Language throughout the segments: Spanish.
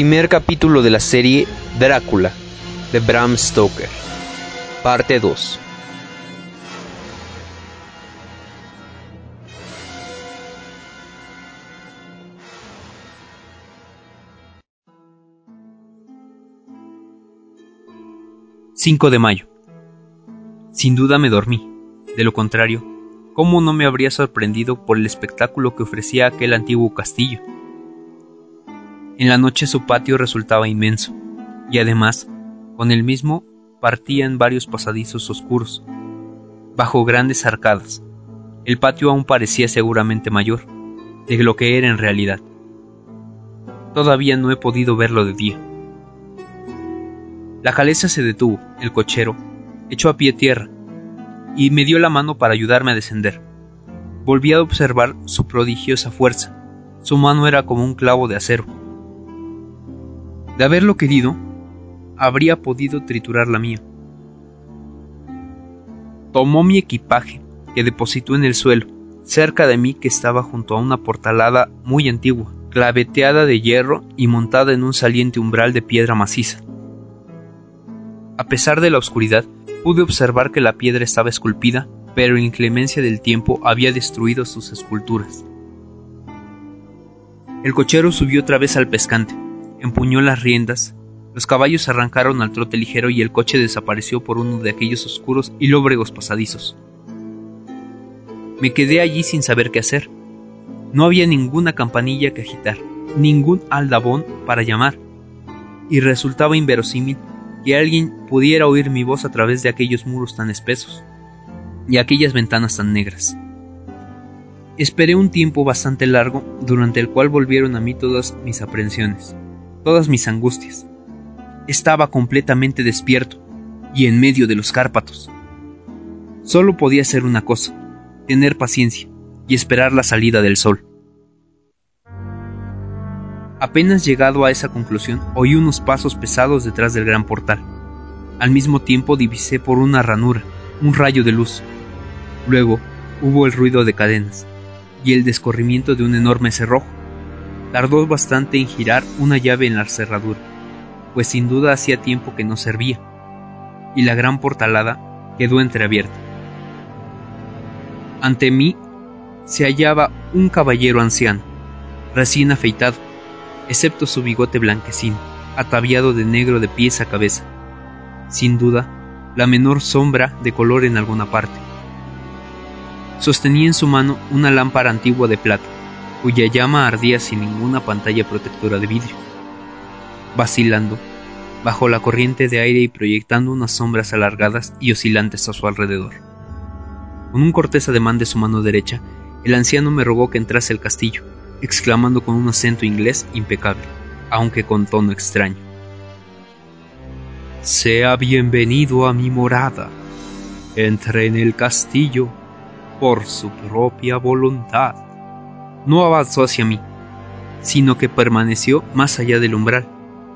Primer capítulo de la serie Drácula de Bram Stoker. Parte 2. ...5 de mayo... Sin duda me dormí. De lo contrario, ¿cómo no me habría sorprendido por el espectáculo que ofrecía aquel antiguo castillo? En la noche su patio resultaba inmenso, y además, con el mismo partían varios pasadizos oscuros, bajo grandes arcadas. El patio aún parecía seguramente mayor de lo que era en realidad. Todavía no he podido verlo de día. La caleza se detuvo, el cochero echó a pie tierra y me dio la mano para ayudarme a descender. Volví a observar su prodigiosa fuerza. Su mano era como un clavo de acero de haberlo querido, habría podido triturar la mía. Tomó mi equipaje, que depositó en el suelo, cerca de mí que estaba junto a una portalada muy antigua, claveteada de hierro y montada en un saliente umbral de piedra maciza. A pesar de la oscuridad, pude observar que la piedra estaba esculpida, pero la inclemencia del tiempo había destruido sus esculturas. El cochero subió otra vez al pescante, empuñó las riendas, los caballos arrancaron al trote ligero y el coche desapareció por uno de aquellos oscuros y lóbregos pasadizos. Me quedé allí sin saber qué hacer. No había ninguna campanilla que agitar, ningún aldabón para llamar, y resultaba inverosímil que alguien pudiera oír mi voz a través de aquellos muros tan espesos y aquellas ventanas tan negras. Esperé un tiempo bastante largo, durante el cual volvieron a mí todas mis aprensiones todas mis angustias. Estaba completamente despierto y en medio de los Cárpatos. Solo podía hacer una cosa, tener paciencia y esperar la salida del sol. Apenas llegado a esa conclusión, oí unos pasos pesados detrás del gran portal. Al mismo tiempo divisé por una ranura un rayo de luz. Luego hubo el ruido de cadenas y el descorrimiento de un enorme cerrojo. Tardó bastante en girar una llave en la cerradura, pues sin duda hacía tiempo que no servía, y la gran portalada quedó entreabierta. Ante mí se hallaba un caballero anciano, recién afeitado, excepto su bigote blanquecino, ataviado de negro de pies a cabeza. Sin duda, la menor sombra de color en alguna parte. Sostenía en su mano una lámpara antigua de plata, cuya llama ardía sin ninguna pantalla protectora de vidrio. Vacilando, bajo la corriente de aire y proyectando unas sombras alargadas y oscilantes a su alrededor. Con un cortés ademán de su mano derecha, el anciano me rogó que entrase al castillo, exclamando con un acento inglés impecable, aunque con tono extraño. Sea bienvenido a mi morada. Entre en el castillo por su propia voluntad no avanzó hacia mí, sino que permaneció más allá del umbral,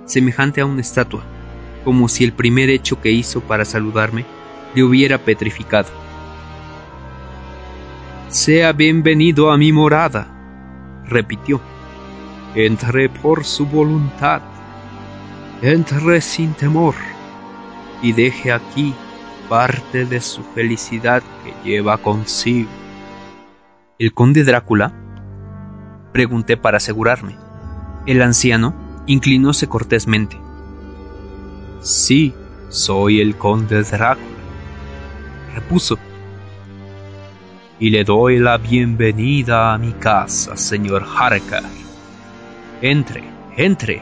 semejante a una estatua, como si el primer hecho que hizo para saludarme le hubiera petrificado. Sea bienvenido a mi morada, repitió. Entré por su voluntad, entré sin temor, y deje aquí parte de su felicidad que lleva consigo. El conde Drácula Pregunté para asegurarme. El anciano inclinóse cortésmente. Sí, soy el conde Drácula, repuso. Y le doy la bienvenida a mi casa, señor Harker. Entre, entre.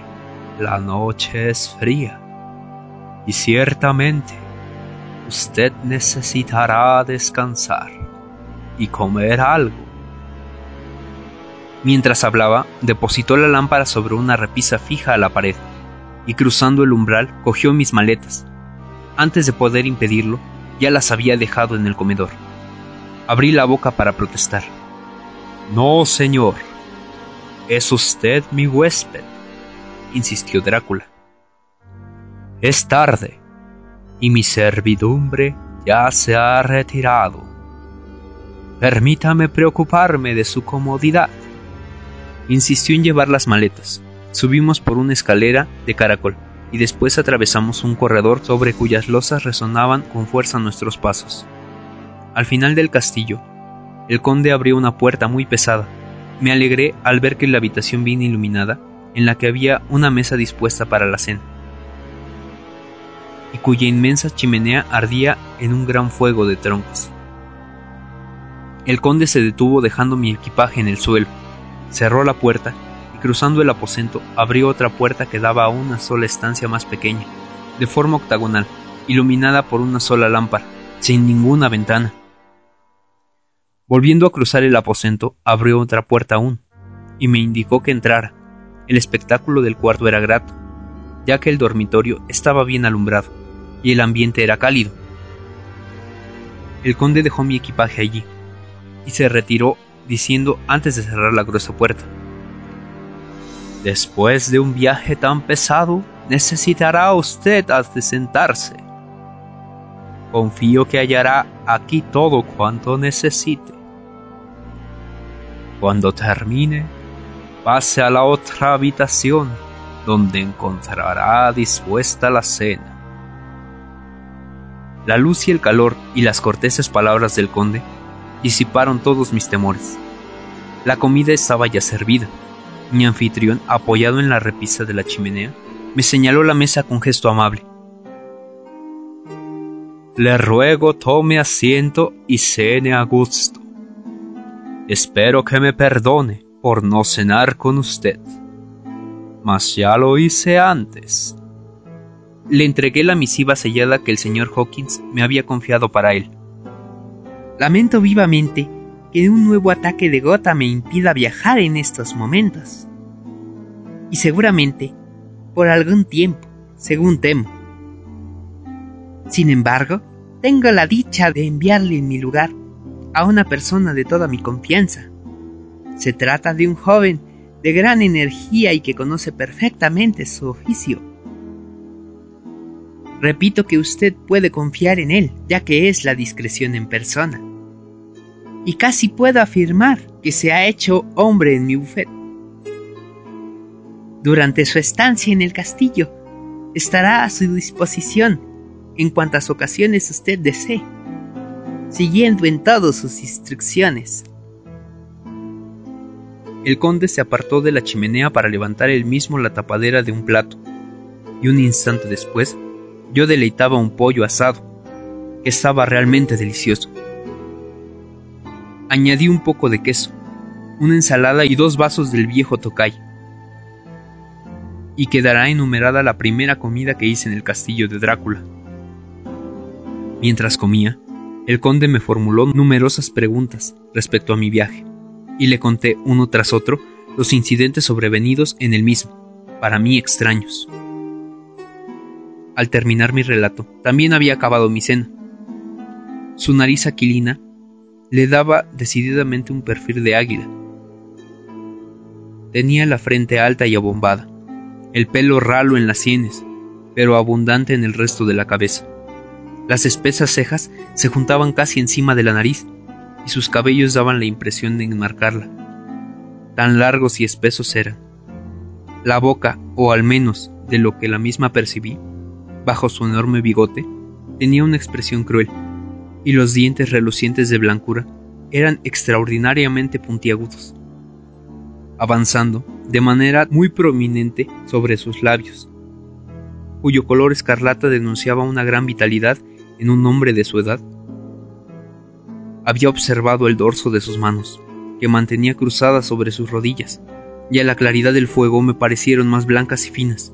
La noche es fría. Y ciertamente usted necesitará descansar y comer algo. Mientras hablaba, depositó la lámpara sobre una repisa fija a la pared, y cruzando el umbral cogió mis maletas. Antes de poder impedirlo, ya las había dejado en el comedor. Abrí la boca para protestar. No, señor. Es usted mi huésped, insistió Drácula. Es tarde, y mi servidumbre ya se ha retirado. Permítame preocuparme de su comodidad. Insistió en llevar las maletas, Subimos por una escalera de caracol y después atravesamos un corredor sobre cuyas losas resonaban con fuerza nuestros pasos. Al final del castillo, el conde abrió una puerta muy pesada. Me alegré al ver que la habitación bien iluminada, en la que había una mesa dispuesta para la cena, y cuya inmensa chimenea ardía en un gran fuego de troncos. El conde se detuvo dejando mi equipaje en el suelo, cerró la puerta y cruzando el aposento abrió otra puerta que daba a una sola estancia más pequeña, de forma octagonal, iluminada por una sola lámpara, sin ninguna ventana. Volviendo a cruzar el aposento, abrió otra puerta aún, y me indicó que entrara. El espectáculo del cuarto era grato, ya que el dormitorio estaba bien alumbrado, y el ambiente era cálido. El conde dejó mi equipaje allí, y se retiró diciendo antes de cerrar la gruesa puerta. Después de un viaje tan pesado, necesitará usted de sentarse. Confío que hallará aquí todo cuanto necesite. Cuando termine, pase a la otra habitación donde encontrará dispuesta la cena. La luz y el calor y las corteses palabras del conde disiparon todos mis temores. La comida estaba ya servida. Mi anfitrión, apoyado en la repisa de la chimenea, me señaló la mesa con gesto amable. Le ruego tome asiento y cene a gusto. Espero que me perdone por no cenar con usted. Mas ya lo hice antes. Le entregué la misiva sellada que el señor Hawkins me había confiado para él. Lamento vivamente que un nuevo ataque de gota me impida viajar en estos momentos. Y seguramente por algún tiempo, según temo. Sin embargo, tengo la dicha de enviarle en mi lugar a una persona de toda mi confianza. Se trata de un joven de gran energía y que conoce perfectamente su oficio. Repito que usted puede confiar en él, ya que es la discreción en persona. Y casi puedo afirmar que se ha hecho hombre en mi bufet. Durante su estancia en el castillo, estará a su disposición en cuantas ocasiones usted desee siguiendo en todo sus instrucciones. El conde se apartó de la chimenea para levantar él mismo la tapadera de un plato, y un instante después yo deleitaba un pollo asado, que estaba realmente delicioso. Añadí un poco de queso, una ensalada y dos vasos del viejo tocay. Y quedará enumerada la primera comida que hice en el castillo de Drácula. Mientras comía, el conde me formuló numerosas preguntas respecto a mi viaje, y le conté uno tras otro los incidentes sobrevenidos en el mismo, para mí extraños. Al terminar mi relato, también había acabado mi cena. Su nariz aquilina le daba decididamente un perfil de águila. Tenía la frente alta y abombada, el pelo ralo en las sienes, pero abundante en el resto de la cabeza. Las espesas cejas se juntaban casi encima de la nariz y sus cabellos daban la impresión de enmarcarla. Tan largos y espesos eran. La boca, o al menos de lo que la misma percibí, bajo su enorme bigote, tenía una expresión cruel, y los dientes relucientes de blancura eran extraordinariamente puntiagudos, avanzando de manera muy prominente sobre sus labios, cuyo color escarlata denunciaba una gran vitalidad en un hombre de su edad. Había observado el dorso de sus manos, que mantenía cruzadas sobre sus rodillas, y a la claridad del fuego me parecieron más blancas y finas.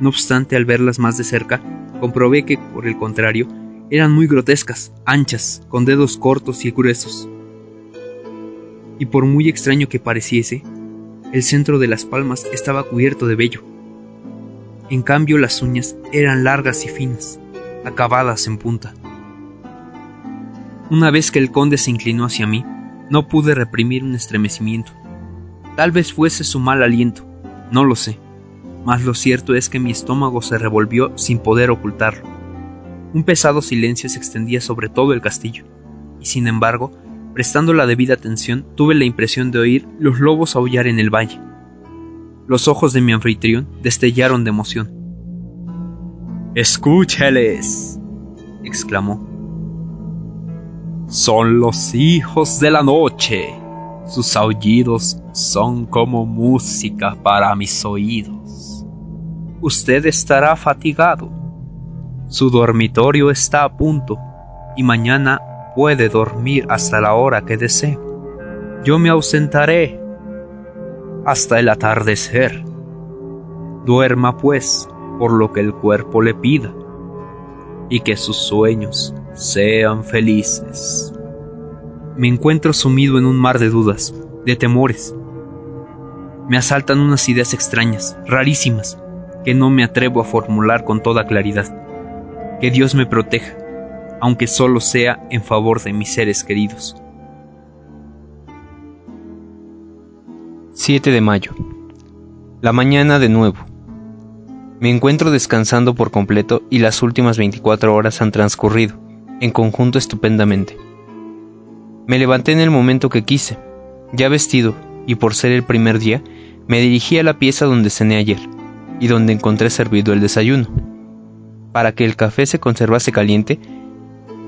No obstante, al verlas más de cerca, comprobé que, por el contrario, eran muy grotescas, anchas, con dedos cortos y gruesos. Y por muy extraño que pareciese, el centro de las palmas estaba cubierto de vello. En cambio, las uñas eran largas y finas acabadas en punta. Una vez que el conde se inclinó hacia mí, no pude reprimir un estremecimiento. Tal vez fuese su mal aliento, no lo sé, mas lo cierto es que mi estómago se revolvió sin poder ocultarlo. Un pesado silencio se extendía sobre todo el castillo, y sin embargo, prestando la debida atención, tuve la impresión de oír los lobos aullar en el valle. Los ojos de mi anfitrión destellaron de emoción. Escúcheles, exclamó. Son los hijos de la noche. Sus aullidos son como música para mis oídos. Usted estará fatigado. Su dormitorio está a punto y mañana puede dormir hasta la hora que desee. Yo me ausentaré hasta el atardecer. Duerma pues por lo que el cuerpo le pida y que sus sueños sean felices. Me encuentro sumido en un mar de dudas, de temores. Me asaltan unas ideas extrañas, rarísimas, que no me atrevo a formular con toda claridad. Que Dios me proteja, aunque solo sea en favor de mis seres queridos. 7 de mayo. La mañana de nuevo. Me encuentro descansando por completo y las últimas 24 horas han transcurrido, en conjunto estupendamente. Me levanté en el momento que quise, ya vestido, y por ser el primer día, me dirigí a la pieza donde cené ayer, y donde encontré servido el desayuno. Para que el café se conservase caliente,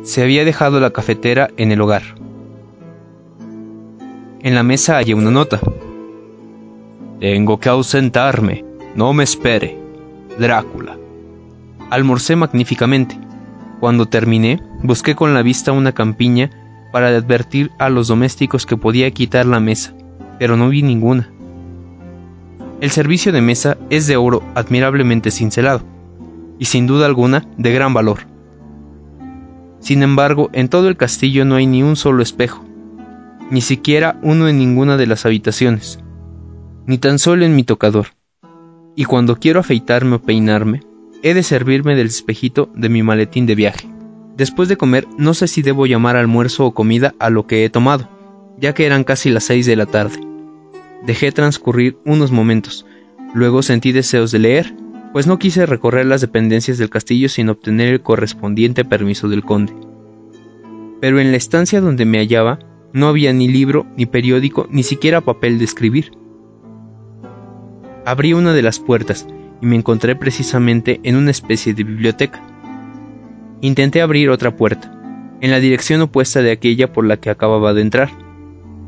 se había dejado la cafetera en el hogar. En la mesa hallé una nota. Tengo que ausentarme, no me espere. Drácula. Almorcé magníficamente. Cuando terminé, busqué con la vista una campiña para advertir a los domésticos que podía quitar la mesa, pero no vi ninguna. El servicio de mesa es de oro admirablemente cincelado, y sin duda alguna de gran valor. Sin embargo, en todo el castillo no hay ni un solo espejo, ni siquiera uno en ninguna de las habitaciones, ni tan solo en mi tocador y cuando quiero afeitarme o peinarme, he de servirme del espejito de mi maletín de viaje. Después de comer, no sé si debo llamar almuerzo o comida a lo que he tomado, ya que eran casi las seis de la tarde. Dejé transcurrir unos momentos, luego sentí deseos de leer, pues no quise recorrer las dependencias del castillo sin obtener el correspondiente permiso del conde. Pero en la estancia donde me hallaba, no había ni libro, ni periódico, ni siquiera papel de escribir. Abrí una de las puertas y me encontré precisamente en una especie de biblioteca. Intenté abrir otra puerta, en la dirección opuesta de aquella por la que acababa de entrar,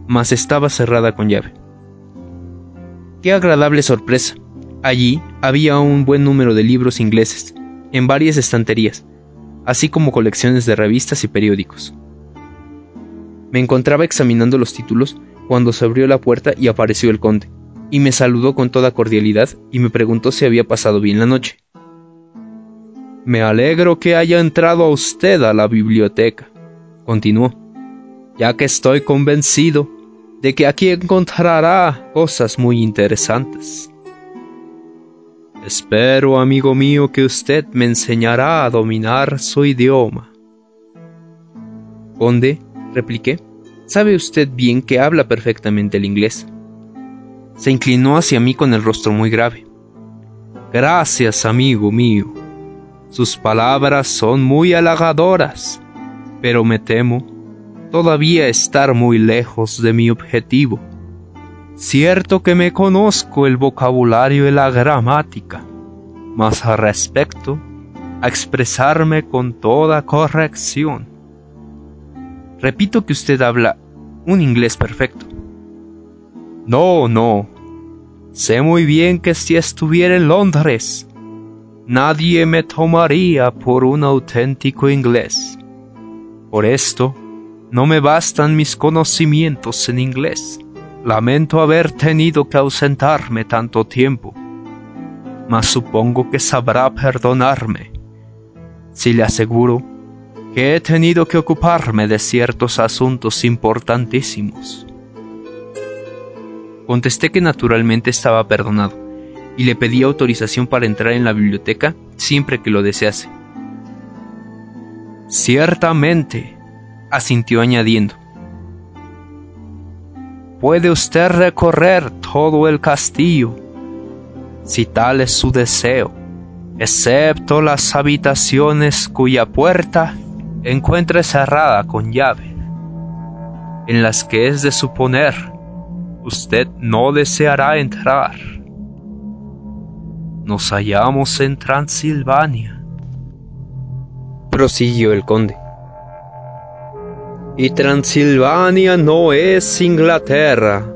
mas estaba cerrada con llave. Qué agradable sorpresa. Allí había un buen número de libros ingleses, en varias estanterías, así como colecciones de revistas y periódicos. Me encontraba examinando los títulos cuando se abrió la puerta y apareció el conde y me saludó con toda cordialidad y me preguntó si había pasado bien la noche. Me alegro que haya entrado a usted a la biblioteca, continuó, ya que estoy convencido de que aquí encontrará cosas muy interesantes. Espero, amigo mío, que usted me enseñará a dominar su idioma. Conde, repliqué, sabe usted bien que habla perfectamente el inglés. Se inclinó hacia mí con el rostro muy grave. Gracias, amigo mío. Sus palabras son muy halagadoras, pero me temo todavía estar muy lejos de mi objetivo. Cierto que me conozco el vocabulario y la gramática, mas al respecto, a expresarme con toda corrección. Repito que usted habla un inglés perfecto. No, no. Sé muy bien que si estuviera en Londres, nadie me tomaría por un auténtico inglés. Por esto, no me bastan mis conocimientos en inglés. Lamento haber tenido que ausentarme tanto tiempo, mas supongo que sabrá perdonarme si le aseguro que he tenido que ocuparme de ciertos asuntos importantísimos. Contesté que naturalmente estaba perdonado, y le pedí autorización para entrar en la biblioteca siempre que lo desease. Ciertamente, asintió añadiendo. Puede usted recorrer todo el castillo, si tal es su deseo, excepto las habitaciones cuya puerta encuentre cerrada con llave, en las que es de suponer usted no deseará entrar. nos hallamos en Transilvania. Prosiguió el conde. Y Transilvania no es Inglaterra.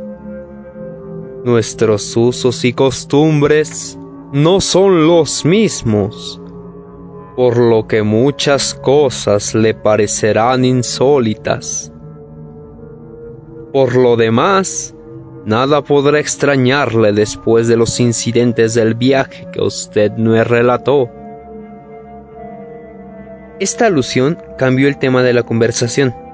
Nuestros usos y costumbres no son los mismos, por lo que muchas cosas le parecerán insólitas. Por lo demás, nada podrá extrañarle después de los incidentes del viaje que usted me relató. Esta alusión cambió el tema de la conversación.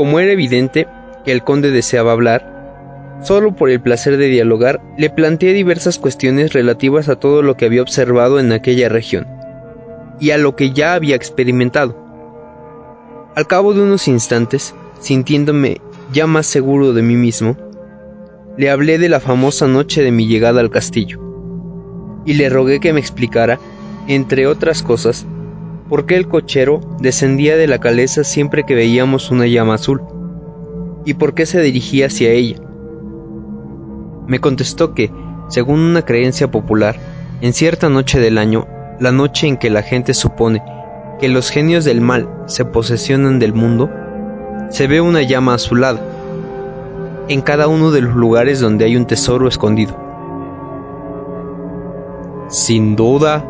Como era evidente que el conde deseaba hablar, solo por el placer de dialogar, le planteé diversas cuestiones relativas a todo lo que había observado en aquella región y a lo que ya había experimentado. Al cabo de unos instantes, sintiéndome ya más seguro de mí mismo, le hablé de la famosa noche de mi llegada al castillo, y le rogué que me explicara, entre otras cosas, por qué el cochero descendía de la caleza siempre que veíamos una llama azul, y por qué se dirigía hacia ella. Me contestó que, según una creencia popular, en cierta noche del año, la noche en que la gente supone que los genios del mal se posesionan del mundo, se ve una llama azulada en cada uno de los lugares donde hay un tesoro escondido. Sin duda,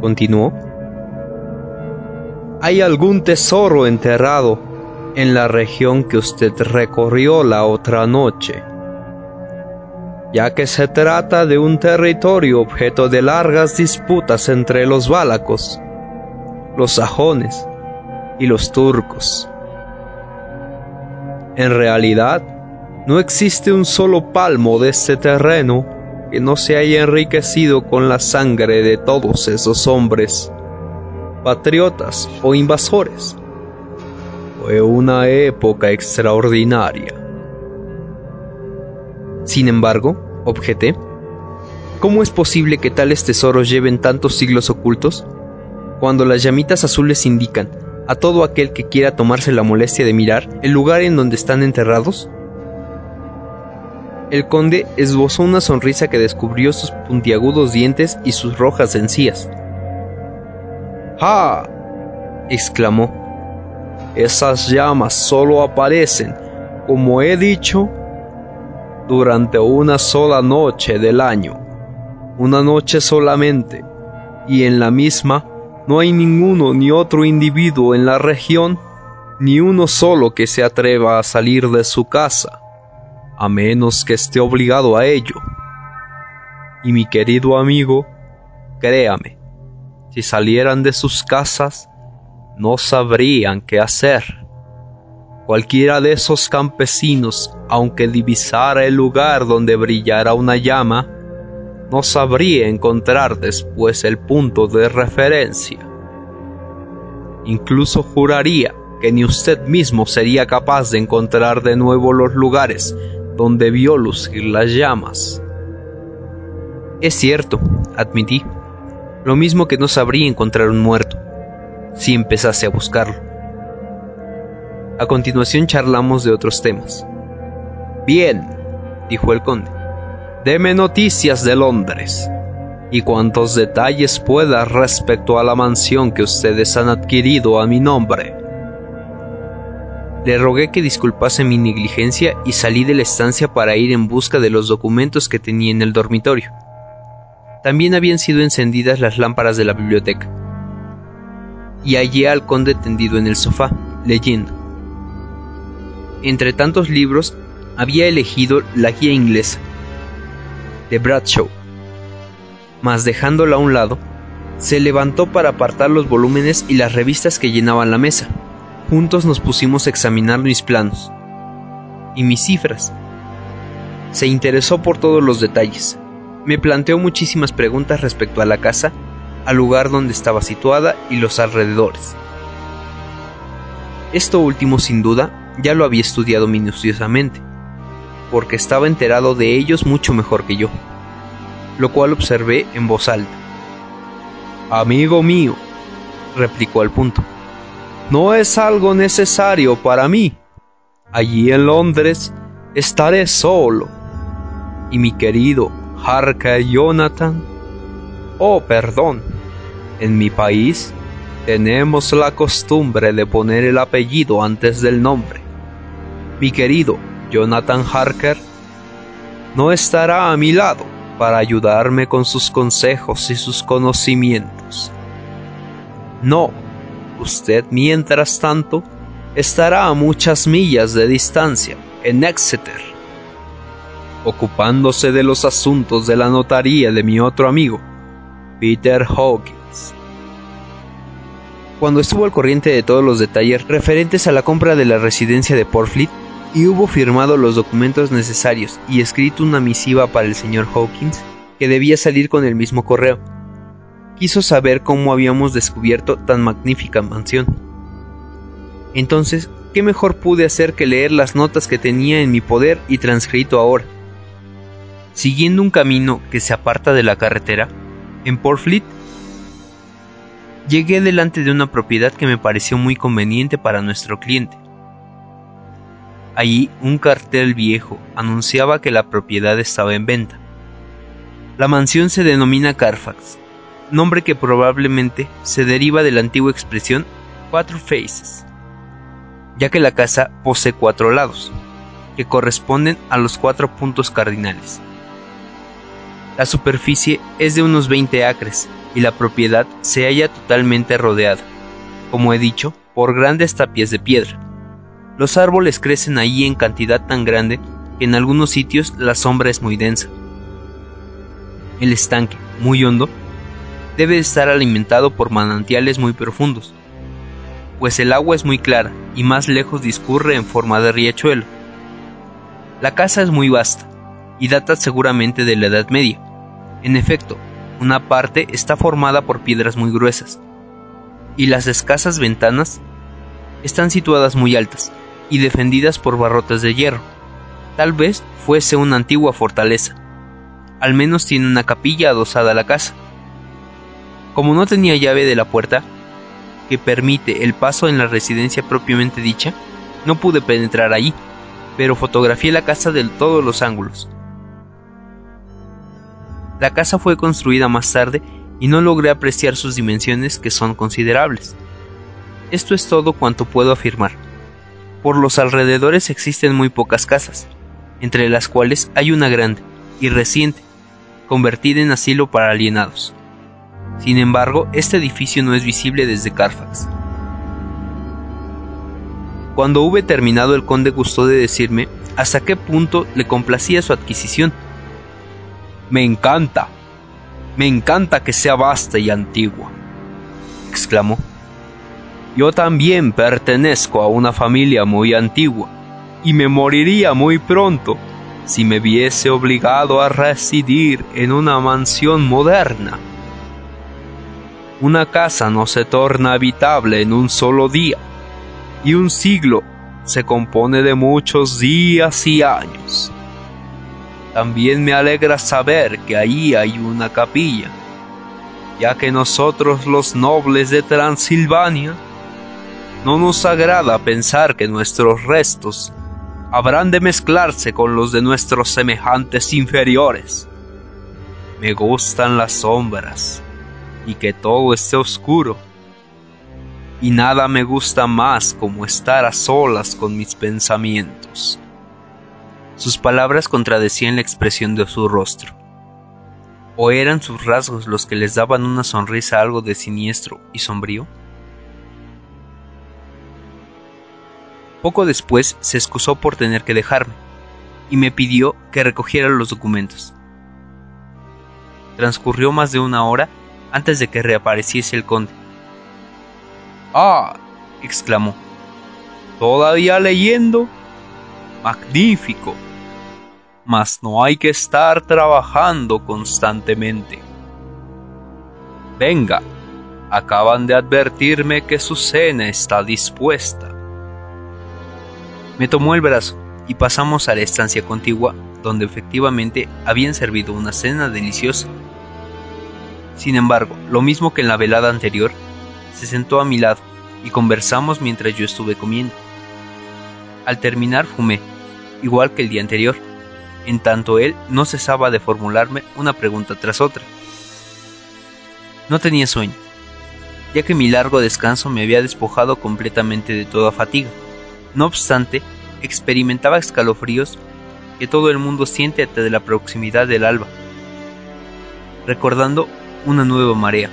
continuó, hay algún tesoro enterrado en la región que usted recorrió la otra noche, ya que se trata de un territorio objeto de largas disputas entre los válacos, los sajones y los turcos. En realidad, no existe un solo palmo de este terreno que no se haya enriquecido con la sangre de todos esos hombres, patriotas o invasores. Fue una época extraordinaria. Sin embargo, objeté, ¿cómo es posible que tales tesoros lleven tantos siglos ocultos? Cuando las llamitas azules indican a todo aquel que quiera tomarse la molestia de mirar el lugar en donde están enterrados? El conde esbozó una sonrisa que descubrió sus puntiagudos dientes y sus rojas encías. ¡Ah! exclamó. Esas llamas solo aparecen, como he dicho, durante una sola noche del año, una noche solamente, y en la misma no hay ninguno ni otro individuo en la región, ni uno solo que se atreva a salir de su casa, a menos que esté obligado a ello. Y mi querido amigo, créame, si salieran de sus casas, no sabrían qué hacer. Cualquiera de esos campesinos, aunque divisara el lugar donde brillara una llama, no sabría encontrar después el punto de referencia. Incluso juraría que ni usted mismo sería capaz de encontrar de nuevo los lugares donde vio lucir las llamas. Es cierto, admití. Lo mismo que no sabría encontrar un muerto, si empezase a buscarlo. A continuación charlamos de otros temas. Bien, dijo el conde. Deme noticias de Londres y cuantos detalles pueda respecto a la mansión que ustedes han adquirido a mi nombre. Le rogué que disculpase mi negligencia y salí de la estancia para ir en busca de los documentos que tenía en el dormitorio. También habían sido encendidas las lámparas de la biblioteca. Y hallé al conde tendido en el sofá, leyendo. Entre tantos libros, había elegido la guía inglesa, de Bradshaw. Mas dejándola a un lado, se levantó para apartar los volúmenes y las revistas que llenaban la mesa. Juntos nos pusimos a examinar mis planos y mis cifras. Se interesó por todos los detalles. Me planteó muchísimas preguntas respecto a la casa, al lugar donde estaba situada y los alrededores. Esto último, sin duda, ya lo había estudiado minuciosamente porque estaba enterado de ellos mucho mejor que yo, lo cual observé en voz alta. Amigo mío, replicó al punto, no es algo necesario para mí. Allí en Londres estaré solo, y mi querido Harker Jonathan Oh, perdón. En mi país tenemos la costumbre de poner el apellido antes del nombre. Mi querido Jonathan Harker no estará a mi lado para ayudarme con sus consejos y sus conocimientos. No, usted mientras tanto estará a muchas millas de distancia, en Exeter, ocupándose de los asuntos de la notaría de mi otro amigo, Peter Hawkins. Cuando estuvo al corriente de todos los detalles referentes a la compra de la residencia de Portfleet y hubo firmado los documentos necesarios y escrito una misiva para el señor Hawkins, que debía salir con el mismo correo, quiso saber cómo habíamos descubierto tan magnífica mansión. Entonces, ¿qué mejor pude hacer que leer las notas que tenía en mi poder y transcrito ahora? Siguiendo un camino que se aparta de la carretera, en Portfleet, llegué delante de una propiedad que me pareció muy conveniente para nuestro cliente. Allí un cartel viejo anunciaba que la propiedad estaba en venta. La mansión se denomina Carfax nombre que probablemente se deriva de la antigua expresión Quattro Faces, ya que la casa posee cuatro lados, que corresponden a los cuatro puntos cardinales. La superficie es de unos 20 acres y la propiedad se halla totalmente rodeada, como he dicho, por grandes tapias de piedra. Los árboles crecen allí en cantidad tan grande que en algunos sitios la sombra es muy densa. El estanque, muy hondo, debe estar alimentado por manantiales muy profundos, pues el agua es muy clara y más lejos discurre en forma de riachuelo. La casa es muy vasta y data seguramente de la Edad Media. En efecto, una parte está formada por piedras muy gruesas, y las escasas ventanas están situadas muy altas y defendidas por barrotes de hierro. Tal vez fuese una antigua fortaleza. Al menos tiene una capilla adosada a la casa. Como no tenía llave de la puerta que permite el paso en la residencia propiamente dicha, no pude penetrar allí, pero fotografié la casa de todos los ángulos. La casa fue construida más tarde y no logré apreciar sus dimensiones que son considerables. Esto es todo cuanto puedo afirmar. Por los alrededores existen muy pocas casas, entre las cuales hay una grande y reciente, convertida en asilo para alienados. Sin embargo, este edificio no es visible desde Carfax. Cuando hube terminado, el conde gustó de decirme hasta qué punto le complacía su adquisición. Me encanta, me encanta que sea vasta y antigua, exclamó. Yo también pertenezco a una familia muy antigua y me moriría muy pronto si me viese obligado a residir en una mansión moderna. Una casa no se torna habitable en un solo día, y un siglo se compone de muchos días y años. También me alegra saber que ahí hay una capilla, ya que nosotros los nobles de Transilvania no nos agrada pensar que nuestros restos habrán de mezclarse con los de nuestros semejantes inferiores. Me gustan las sombras y que todo esté oscuro. Y nada me gusta más como estar a solas con mis pensamientos. Sus palabras contradecían la expresión de su rostro. ¿O eran sus rasgos los que les daban una sonrisa algo de siniestro y sombrío? Poco después se excusó por tener que dejarme, y me pidió que recogiera los documentos. Transcurrió más de una hora antes de que reapareciese el conde. ¡Ah! exclamó. ¿Todavía leyendo? Magnífico. Mas no hay que estar trabajando constantemente. Venga, acaban de advertirme que su cena está dispuesta. Me tomó el brazo y pasamos a la estancia contigua, donde efectivamente habían servido una cena deliciosa sin embargo, lo mismo que en la velada anterior, se sentó a mi lado y conversamos mientras yo estuve comiendo. Al terminar fumé, igual que el día anterior, en tanto él no cesaba de formularme una pregunta tras otra. No tenía sueño, ya que mi largo descanso me había despojado completamente de toda fatiga. No obstante, experimentaba escalofríos que todo el mundo siente ante la proximidad del alba, recordando una nueva marea.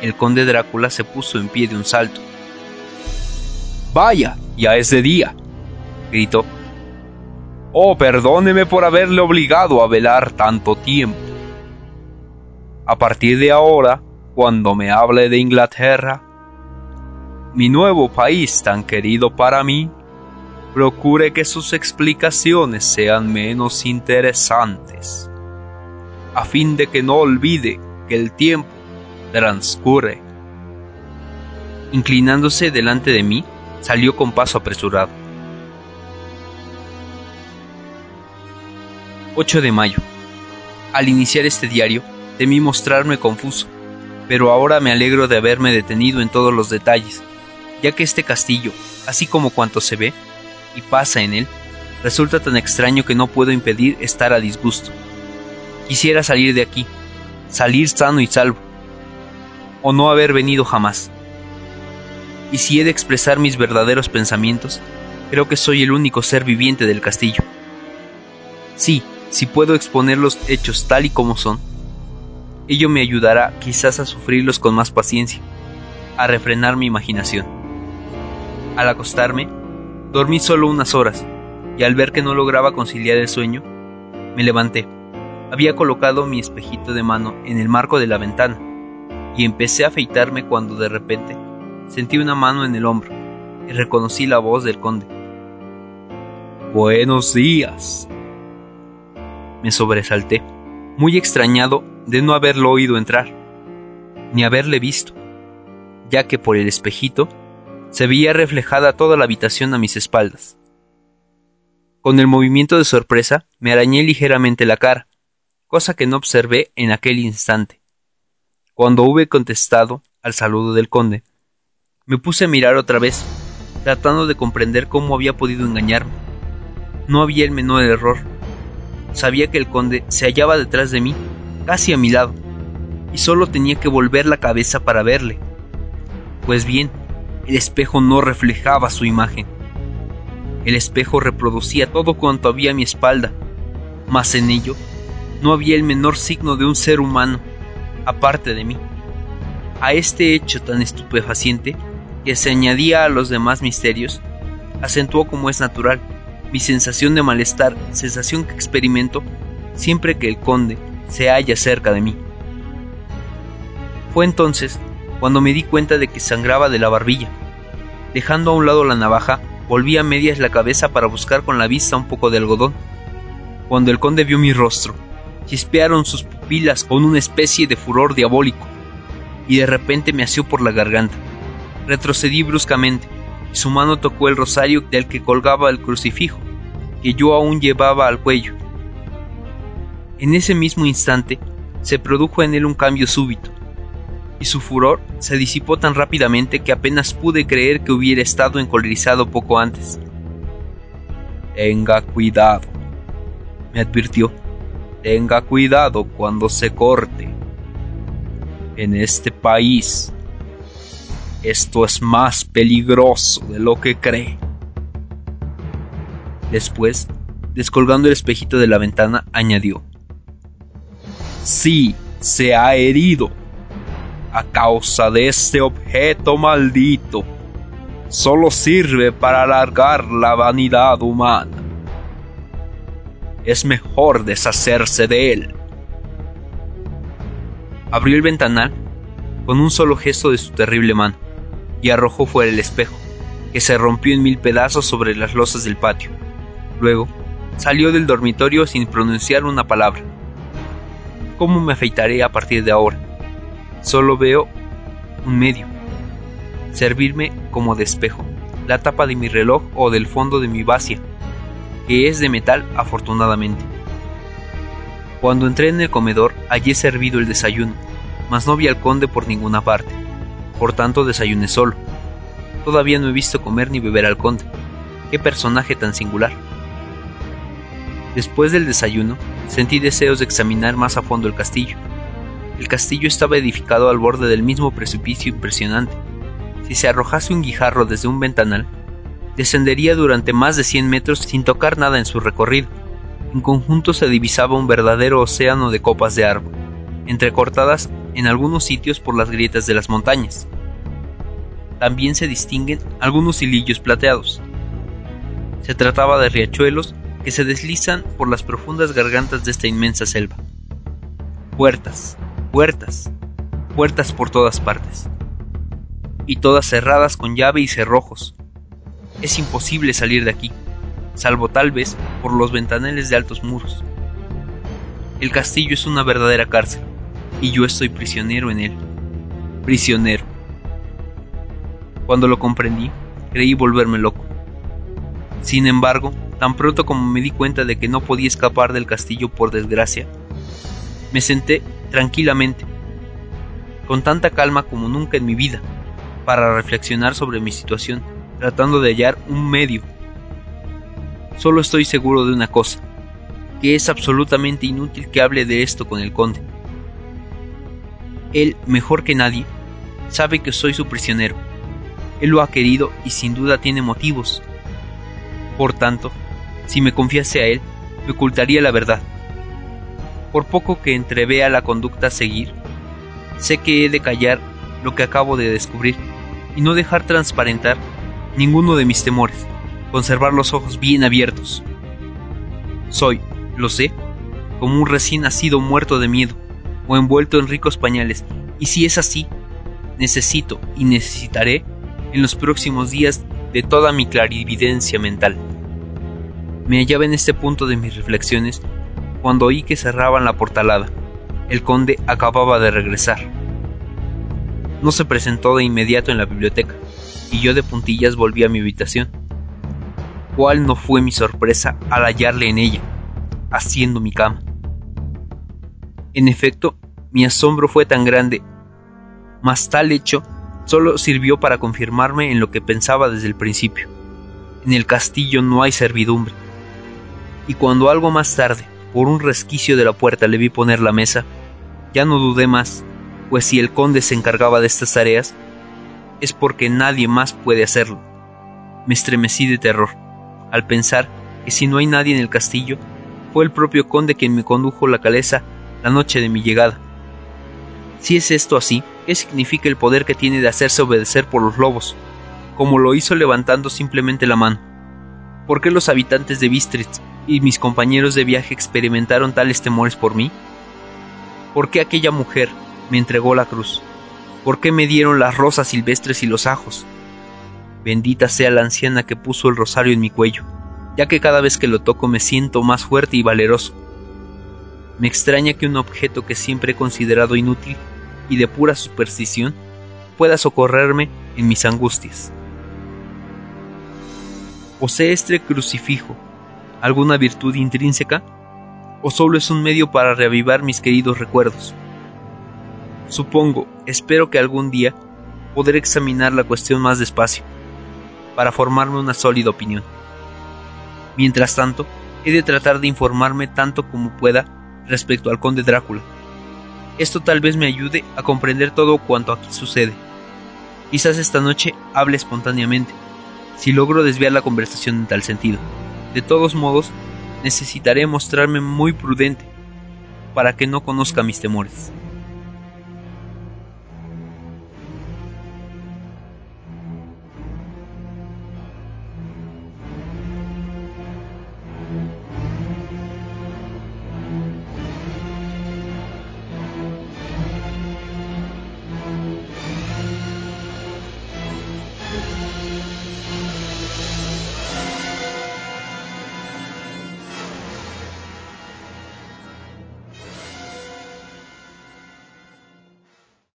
El conde Drácula se puso en pie de un salto. Vaya, ya es de día, gritó. Oh, perdóneme por haberle obligado a velar tanto tiempo. A partir de ahora, cuando me hable de Inglaterra, mi nuevo país tan querido para mí, procure que sus explicaciones sean menos interesantes, a fin de que no olvide que el tiempo transcurre. Inclinándose delante de mí, salió con paso apresurado. 8 de mayo. Al iniciar este diario, temí mostrarme confuso, pero ahora me alegro de haberme detenido en todos los detalles, ya que este castillo, así como cuanto se ve y pasa en él, resulta tan extraño que no puedo impedir estar a disgusto. Quisiera salir de aquí, salir sano y salvo, o no haber venido jamás. Y si he de expresar mis verdaderos pensamientos, creo que soy el único ser viviente del castillo. Sí, si puedo exponer los hechos tal y como son, ello me ayudará quizás a sufrirlos con más paciencia, a refrenar mi imaginación. Al acostarme, dormí solo unas horas, y al ver que no lograba conciliar el sueño, me levanté. Había colocado mi espejito de mano en el marco de la ventana, y empecé a afeitarme cuando de repente Sentí una mano en el hombro y reconocí la voz del conde. Buenos días. Me sobresalté, muy extrañado de no haberlo oído entrar, ni haberle visto, ya que por el espejito se veía reflejada toda la habitación a mis espaldas. Con el movimiento de sorpresa me arañé ligeramente la cara, cosa que no observé en aquel instante. Cuando hube contestado al saludo del conde, me puse a mirar otra vez, tratando de comprender cómo había podido engañarme. No había el menor error. Sabía que el conde se hallaba detrás de mí, casi a mi lado, y solo tenía que volver la cabeza para verle. Pues bien, el espejo no reflejaba su imagen. El espejo reproducía todo cuanto había a mi espalda, mas en ello no había el menor signo de un ser humano, aparte de mí. A este hecho tan estupefaciente que se añadía a los demás misterios, acentuó como es natural mi sensación de malestar, sensación que experimento siempre que el conde se halla cerca de mí. Fue entonces cuando me di cuenta de que sangraba de la barbilla. Dejando a un lado la navaja, volví a medias la cabeza para buscar con la vista un poco de algodón. Cuando el conde vio mi rostro, chispearon sus pupilas con una especie de furor diabólico, y de repente me asió por la garganta. Retrocedí bruscamente, y su mano tocó el rosario del que colgaba el crucifijo, que yo aún llevaba al cuello. En ese mismo instante se produjo en él un cambio súbito, y su furor se disipó tan rápidamente que apenas pude creer que hubiera estado encolerizado poco antes. Tenga cuidado, me advirtió. Tenga cuidado cuando se corte. En este país esto es más peligroso de lo que cree. Después, descolgando el espejito de la ventana, añadió. Sí, se ha herido. A causa de este objeto maldito. Solo sirve para alargar la vanidad humana. Es mejor deshacerse de él. Abrió el ventanal con un solo gesto de su terrible mano y arrojó fuera el espejo, que se rompió en mil pedazos sobre las losas del patio. Luego, salió del dormitorio sin pronunciar una palabra. ¿Cómo me afeitaré a partir de ahora? Solo veo un medio. Servirme como de espejo, la tapa de mi reloj o del fondo de mi vacia, que es de metal afortunadamente. Cuando entré en el comedor hallé servido el desayuno, mas no vi al conde por ninguna parte. Por tanto, desayuné solo. Todavía no he visto comer ni beber al conde. Qué personaje tan singular. Después del desayuno, sentí deseos de examinar más a fondo el castillo. El castillo estaba edificado al borde del mismo precipicio impresionante. Si se arrojase un guijarro desde un ventanal, descendería durante más de 100 metros sin tocar nada en su recorrido. En conjunto se divisaba un verdadero océano de copas de árbol, entrecortadas en algunos sitios por las grietas de las montañas. También se distinguen algunos hilillos plateados. Se trataba de riachuelos que se deslizan por las profundas gargantas de esta inmensa selva. Puertas, puertas, puertas por todas partes. Y todas cerradas con llave y cerrojos. Es imposible salir de aquí, salvo tal vez por los ventaneles de altos muros. El castillo es una verdadera cárcel, y yo estoy prisionero en él. Prisionero. Cuando lo comprendí, creí volverme loco. Sin embargo, tan pronto como me di cuenta de que no podía escapar del castillo por desgracia, me senté tranquilamente, con tanta calma como nunca en mi vida, para reflexionar sobre mi situación, tratando de hallar un medio. Solo estoy seguro de una cosa, que es absolutamente inútil que hable de esto con el conde. Él, mejor que nadie, sabe que soy su prisionero. Él lo ha querido y sin duda tiene motivos. Por tanto, si me confiase a él, me ocultaría la verdad por poco que entrevea la conducta a seguir, sé que he de callar lo que acabo de descubrir y no dejar transparentar ninguno de mis temores, conservar los ojos bien abiertos. Soy, lo sé, como un recién nacido muerto de miedo o envuelto en ricos pañales, y si es así, necesito y necesitaré en los próximos días de toda mi clarividencia mental. Me hallaba en este punto de mis reflexiones cuando oí que cerraban la portalada. El conde acababa de regresar. No se presentó de inmediato en la biblioteca, y yo de puntillas volví a mi habitación. ¿Cuál no fue mi sorpresa al hallarle en ella, haciendo mi cama? En efecto, mi asombro fue tan grande, mas tal hecho solo sirvió para confirmarme en lo que pensaba desde el principio. En el castillo no hay servidumbre. Y cuando algo más tarde por un resquicio de la puerta le vi poner la mesa, ya no dudé más, pues si el conde se encargaba de estas tareas, es porque nadie más puede hacerlo. Me estremecí de terror, al pensar que si no hay nadie en el castillo, fue el propio conde quien me condujo la caleza la noche de mi llegada. Si es esto así, ¿qué significa el poder que tiene de hacerse obedecer por los lobos, como lo hizo levantando simplemente la mano? ¿Por qué los habitantes de Bistritz y mis compañeros de viaje experimentaron tales temores por mí? ¿Por qué aquella mujer me entregó la cruz? ¿Por qué me dieron las rosas silvestres y los ajos? Bendita sea la anciana que puso el rosario en mi cuello, ya que cada vez que lo toco me siento más fuerte y valeroso. Me extraña que un objeto que siempre he considerado inútil y de pura superstición pueda socorrerme en mis angustias. ¿Posee este crucifijo alguna virtud intrínseca? ¿O solo es un medio para reavivar mis queridos recuerdos? Supongo, espero que algún día poder examinar la cuestión más despacio, para formarme una sólida opinión. Mientras tanto, he de tratar de informarme tanto como pueda respecto al conde Drácula. Esto tal vez me ayude a comprender todo cuanto aquí sucede. Quizás esta noche hable espontáneamente, si logro desviar la conversación en tal sentido. De todos modos, necesitaré mostrarme muy prudente para que no conozca mis temores.